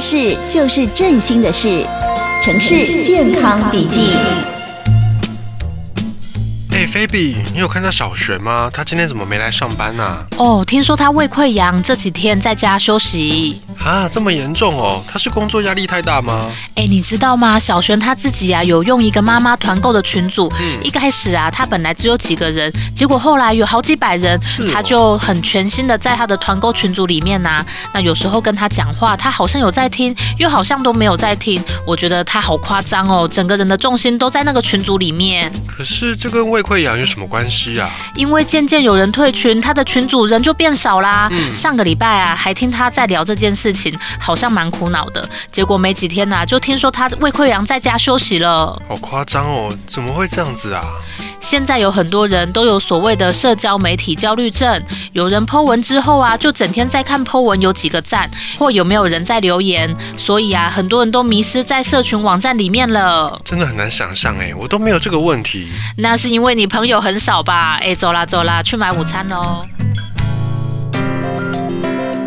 事就是振兴的事，城市健康笔记。哎，菲比，你有看到小璇吗？他今天怎么没来上班呢？啊？哦，听说他胃溃疡，这几天在家休息。啊，这么严重哦？他是工作压力太大吗？哎，你知道吗？小璇她自己啊，有用一个妈妈团购的群组。嗯。一开始啊，他本来只有几个人，结果后来有好几百人。他就很全心的在他的团购群组里面呐、啊。那有时候跟他讲话，他好像有在听，又好像都没有在听。我觉得他好夸张哦，整个人的重心都在那个群组里面。可是这跟胃溃疡有什么关系啊？因为渐渐有人退群，他的群主人就变少啦。嗯。上个礼拜啊，还听他在聊这件事情。好像蛮苦恼的，结果没几天呐、啊，就听说他胃溃疡在家休息了。好夸张哦，怎么会这样子啊？现在有很多人都有所谓的社交媒体焦虑症，有人 po 文之后啊，就整天在看 po 文有几个赞，或有没有人在留言，所以啊，很多人都迷失在社群网站里面了。真的很难想象哎，我都没有这个问题。那是因为你朋友很少吧？哎，走啦走啦，去买午餐喽。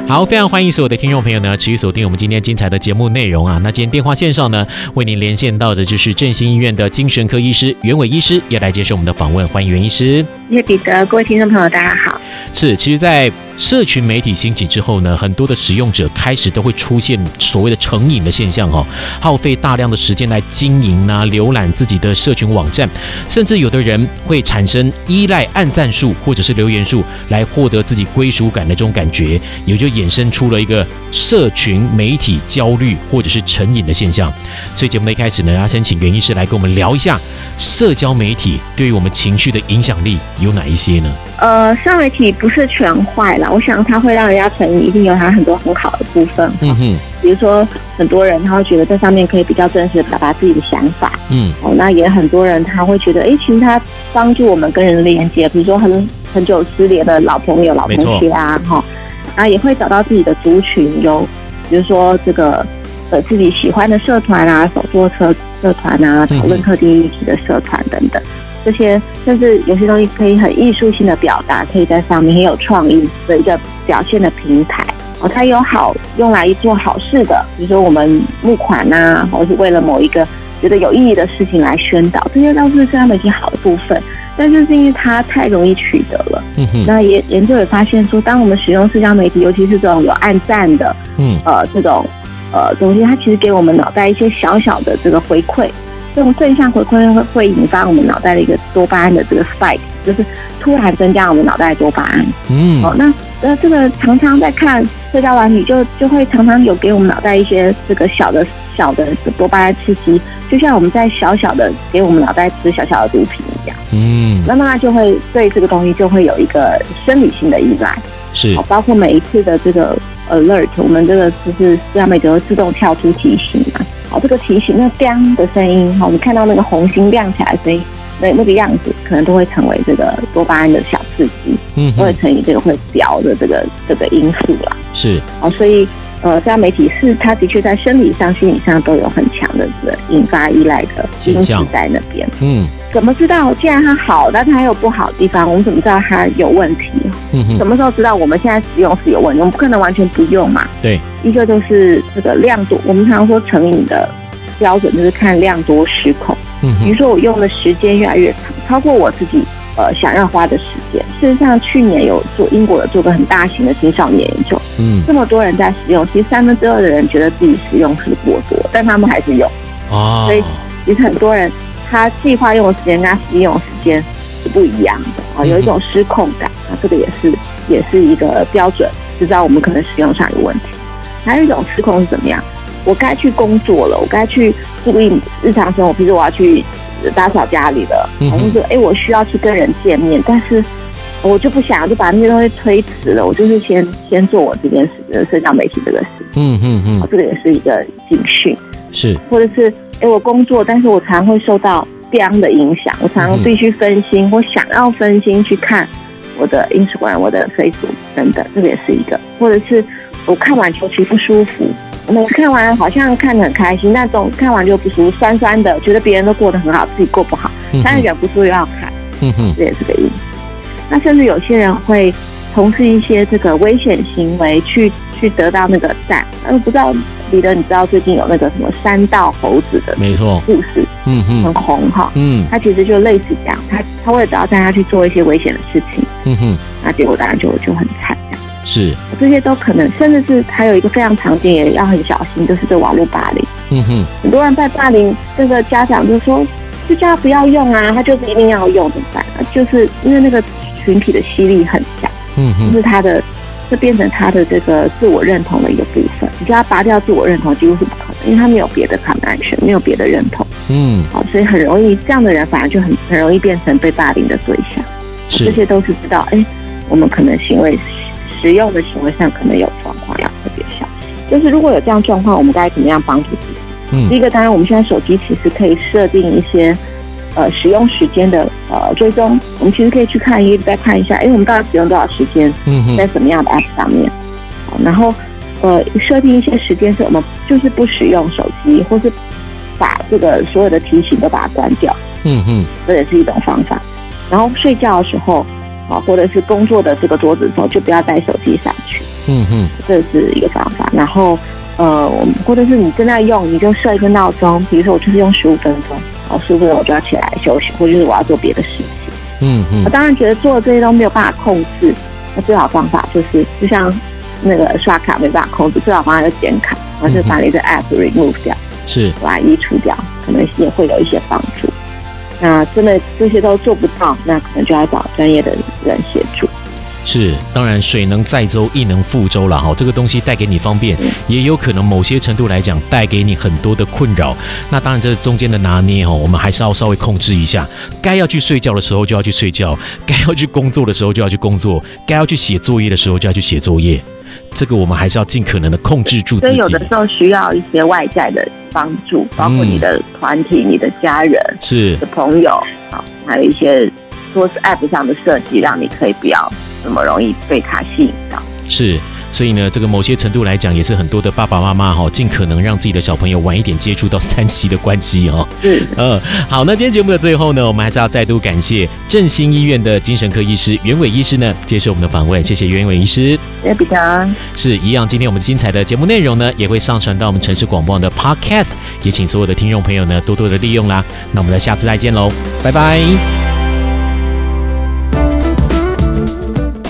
好，非常欢迎所有的听众朋友呢，持续锁定我们今天精彩的节目内容啊。那今天电话线上呢，为您连线到的就是振兴医院的精神科医师袁伟医师，也来接受我们的访问。欢迎袁医师。谢谢彼得，各位听众朋友，大家好。是，其实，在社群媒体兴起之后呢，很多的使用者开始都会出现所谓的成瘾的现象哦，耗费大量的时间来经营啊、浏览自己的社群网站，甚至有的人会产生依赖按赞数或者是留言数来获得自己归属感的这种感觉，也就衍生出了一个社群媒体焦虑或者是成瘾的现象。所以节目的一开始呢，要先请袁医师来跟我们聊一下社交媒体对于我们情绪的影响力有哪一些呢？呃，社媒体不是全坏了。我想它会让人家成瘾，一定有它很多很好的部分。嗯哼，比如说很多人他会觉得在上面可以比较真实的表达自己的想法。嗯，哦，那也很多人他会觉得，哎，其实它帮助我们跟人连接，比如说很很久失联的老朋友、老同学啊，哈，啊，也会找到自己的族群，有比如说这个呃自己喜欢的社团啊，手作社社团啊，讨论特定议题的社团等等。这些甚至有些东西可以很艺术性的表达，可以在上面很有创意的一个表现的平台哦。它有好用来做好事的，比如说我们募款呐、啊，或是为了某一个觉得有意义的事情来宣导，这些都是社交媒体好的部分。但是是因为它太容易取得了，嗯哼。那研研究也发现说，当我们使用社交媒体，尤其是这种有暗赞的，嗯，呃，这种呃东西，它其实给我们脑袋一些小小的这个回馈。这种正向回馈会会引发我们脑袋的一个多巴胺的这个 spike，就是突然增加我们脑袋的多巴胺。嗯，哦，那那，这个常常在看社交软体，就就会常常有给我们脑袋一些这个小的小的多巴胺刺激，就像我们在小小的给我们脑袋吃小小的毒品一样。嗯，那么它就会对这个东西就会有一个生理性的依赖。是，包括每一次的这个 alert，我们这个就是社交媒体会自动跳出提醒嘛。好，这个提醒那“叮”的声音，好，你看到那个红心亮起来的声音，那那个样子，可能都会成为这个多巴胺的小刺激，嗯，会成以这个会飙的这个这个因素啦。是，哦，所以呃，社交媒体是它的确在生理上、心理上都有很强的这个引发依赖的因素在那边。嗯。怎么知道？既然它好，但它还有不好的地方，我们怎么知道它有问题？嗯哼。什么时候知道我们现在使用是有问题？我们不可能完全不用嘛。对。一个就是这个量度，我们常常说成瘾的标准就是看量多失控。嗯哼。比如说我用的时间越来越长，超过我自己呃想要花的时间。事实上，去年有做英国有做个很大型的青少年研究。嗯。这么多人在使用，其实三分之二的人觉得自己使用是过多，但他们还是用。哦。所以其实很多人。他计划用的时间跟他实际用的时间是不一样的啊，有一种失控感啊，这个也是也是一个标准，知道我们可能使用上有问题。还有一种失控是怎么样？我该去工作了，我该去注意日常生活，比如说我要去打扫家里了，或者说哎，我需要去跟人见面，但是我就不想，就把那些东西推迟了，我就是先先做我这件事，社交媒体这个事。嗯嗯嗯，这个也是一个警讯，是，或者是。哎，我工作，但是我常会受到这样的影响，我常常必须分心，我想要分心去看我的 Instagram、我的 Facebook 等等，这个也是一个。或者是我看完球其实不舒服，我每次看完好像看得很开心，但总看完就不舒服，酸酸的，觉得别人都过得很好，自己过不好，但是忍不住又要看，嗯哼，这也是个因。那甚至有些人会从事一些这个危险行为去。去得到那个赞。呃，不知道彼得，你知道最近有那个什么山道猴子的没错故事，嗯哼，很红哈，嗯，他其实就类似这样，他他为了得到赞，他去做一些危险的事情，嗯哼，那结果当然就就很惨。是，这些都可能，甚至是还有一个非常常见，也要很小心，就是这网络霸凌。嗯哼，很多人在霸凌这个家长，就说就叫他不要用啊，他就是一定要用，怎么办？就是因为那个群体的吸力很强。嗯哼，就是他的，这变成他的这个自我认同的一个部分。你叫他拔掉自我认同，几乎是不可能，因为他没有别的 connection，没有别的认同。嗯，好，所以很容易这样的人，反而就很很容易变成被霸凌的对象。是，这些都是知道，哎，我们可能行为。实用的行为上可能有状况，要特别小心。就是如果有这样状况，我们该怎么样帮助自己？嗯，第一个当然，我们现在手机其实可以设定一些呃使用时间的呃追踪，我们其实可以去看一再看一下，哎，我们到底使用多少时间？嗯，在什么样的 app 上面？好，然后呃设定一些时间是我们就是不使用手机，或是把这个所有的提醒都把它关掉。嗯嗯，这也是一种方法。然后睡觉的时候。或者是工作的这个桌子的时候，就不要带手机上去。嗯嗯，这是一个方法。然后，呃，我们或者是你正在用，你就设一个闹钟，比如说我就是用十五分钟，然后十五分钟我就要起来休息，或者是我要做别的事情。嗯嗯。我当然觉得做这些都没有办法控制，那最好方法就是，就像那个刷卡没办法控制，最好方法就剪卡，然后就把你的 app remove 掉，是，把它移除掉，可能也会有一些帮助。那真的这些都做不到，那可能就要找专业的人协助。是，当然水能载舟，亦能覆舟了哈。这个东西带给你方便，也有可能某些程度来讲带给你很多的困扰。那当然这中间的拿捏哈，我们还是要稍微控制一下。该要去睡觉的时候就要去睡觉，该要去工作的时候就要去工作，该要去写作业的时候就要去写作业。这个我们还是要尽可能的控制住自己。所以有的时候需要一些外在的帮助，包括你的团体、嗯、你的家人、是的朋友，好，还有一些说是 App 上的设计，让你可以不要那么容易被它吸引到。是。所以呢，这个某些程度来讲，也是很多的爸爸妈妈哈，尽可能让自己的小朋友晚一点接触到三 C 的关系哦。嗯嗯，好，那今天节目的最后呢，我们还是要再度感谢振兴医院的精神科医师袁伟医师呢，接受我们的访问，谢谢袁伟医师。是一样，今天我们精彩的节目内容呢，也会上传到我们城市广播网的 Podcast，也请所有的听众朋友呢，多多的利用啦。那我们下次再见喽，拜拜。